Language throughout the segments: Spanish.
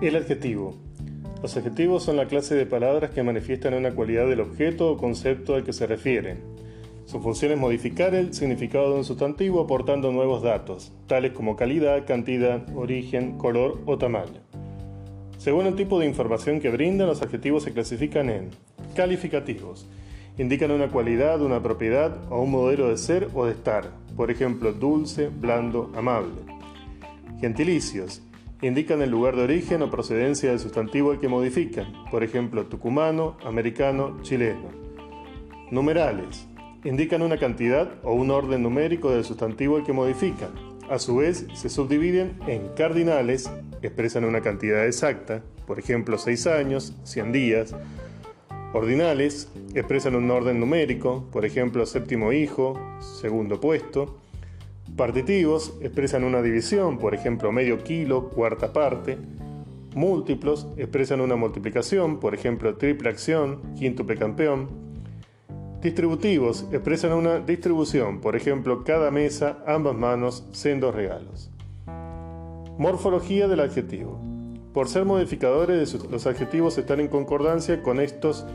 El adjetivo. Los adjetivos son la clase de palabras que manifiestan una cualidad del objeto o concepto al que se refieren. Su función es modificar el significado de un sustantivo aportando nuevos datos, tales como calidad, cantidad, origen, color o tamaño. Según el tipo de información que brindan, los adjetivos se clasifican en calificativos. Indican una cualidad, una propiedad o un modelo de ser o de estar, por ejemplo, dulce, blando, amable. Gentilicios indican el lugar de origen o procedencia del sustantivo al que modifican, por ejemplo, tucumano, americano, chileno. Numerales indican una cantidad o un orden numérico del sustantivo al que modifican. A su vez, se subdividen en cardinales, expresan una cantidad exacta, por ejemplo, 6 años, 100 días. Ordinales, expresan un orden numérico, por ejemplo, séptimo hijo, segundo puesto. Partitivos expresan una división, por ejemplo, medio kilo, cuarta parte. Múltiplos expresan una multiplicación, por ejemplo, triple acción, quíntuple campeón. Distributivos expresan una distribución, por ejemplo, cada mesa, ambas manos, sendos regalos. Morfología del adjetivo. Por ser modificadores, los adjetivos están en concordancia con estos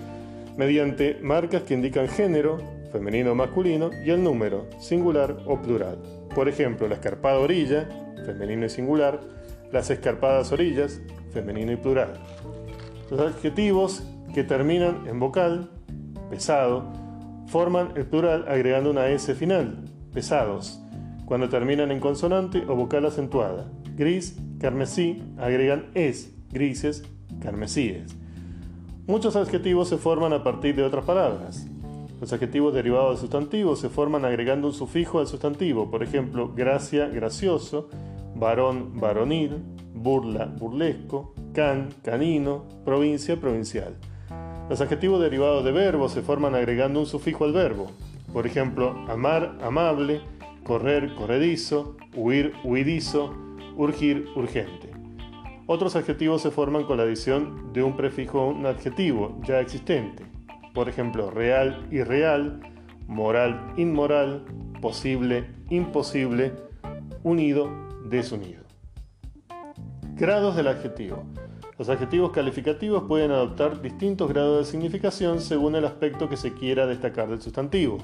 mediante marcas que indican género, femenino o masculino, y el número, singular o plural. Por ejemplo, la escarpada orilla, femenino y singular, las escarpadas orillas, femenino y plural. Los adjetivos que terminan en vocal, pesado, forman el plural agregando una S final, pesados. Cuando terminan en consonante o vocal acentuada, gris, carmesí, agregan es, grises, carmesíes. Muchos adjetivos se forman a partir de otras palabras. Los adjetivos derivados de sustantivos se forman agregando un sufijo al sustantivo, por ejemplo, gracia, gracioso, varón, varonil, burla, burlesco, can, canino, provincia, provincial. Los adjetivos derivados de verbos se forman agregando un sufijo al verbo, por ejemplo, amar, amable, correr, corredizo, huir, huidizo, urgir, urgente. Otros adjetivos se forman con la adición de un prefijo a un adjetivo ya existente por ejemplo, real, irreal, moral, inmoral, posible, imposible, unido, desunido. Grados del adjetivo. Los adjetivos calificativos pueden adoptar distintos grados de significación según el aspecto que se quiera destacar del sustantivo.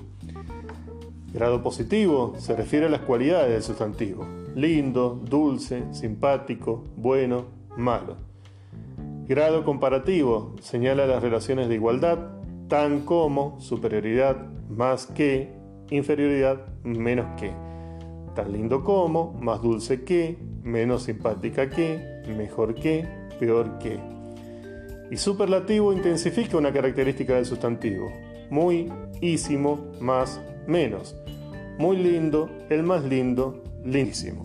Grado positivo se refiere a las cualidades del sustantivo. Lindo, dulce, simpático, bueno, malo. Grado comparativo señala las relaciones de igualdad, tan como, superioridad, más que, inferioridad, menos que. Tan lindo como, más dulce que, menos simpática que, mejor que, peor que. Y superlativo intensifica una característica del sustantivo. Muy, ísimo, más, menos. Muy lindo, el más lindo, lindísimo.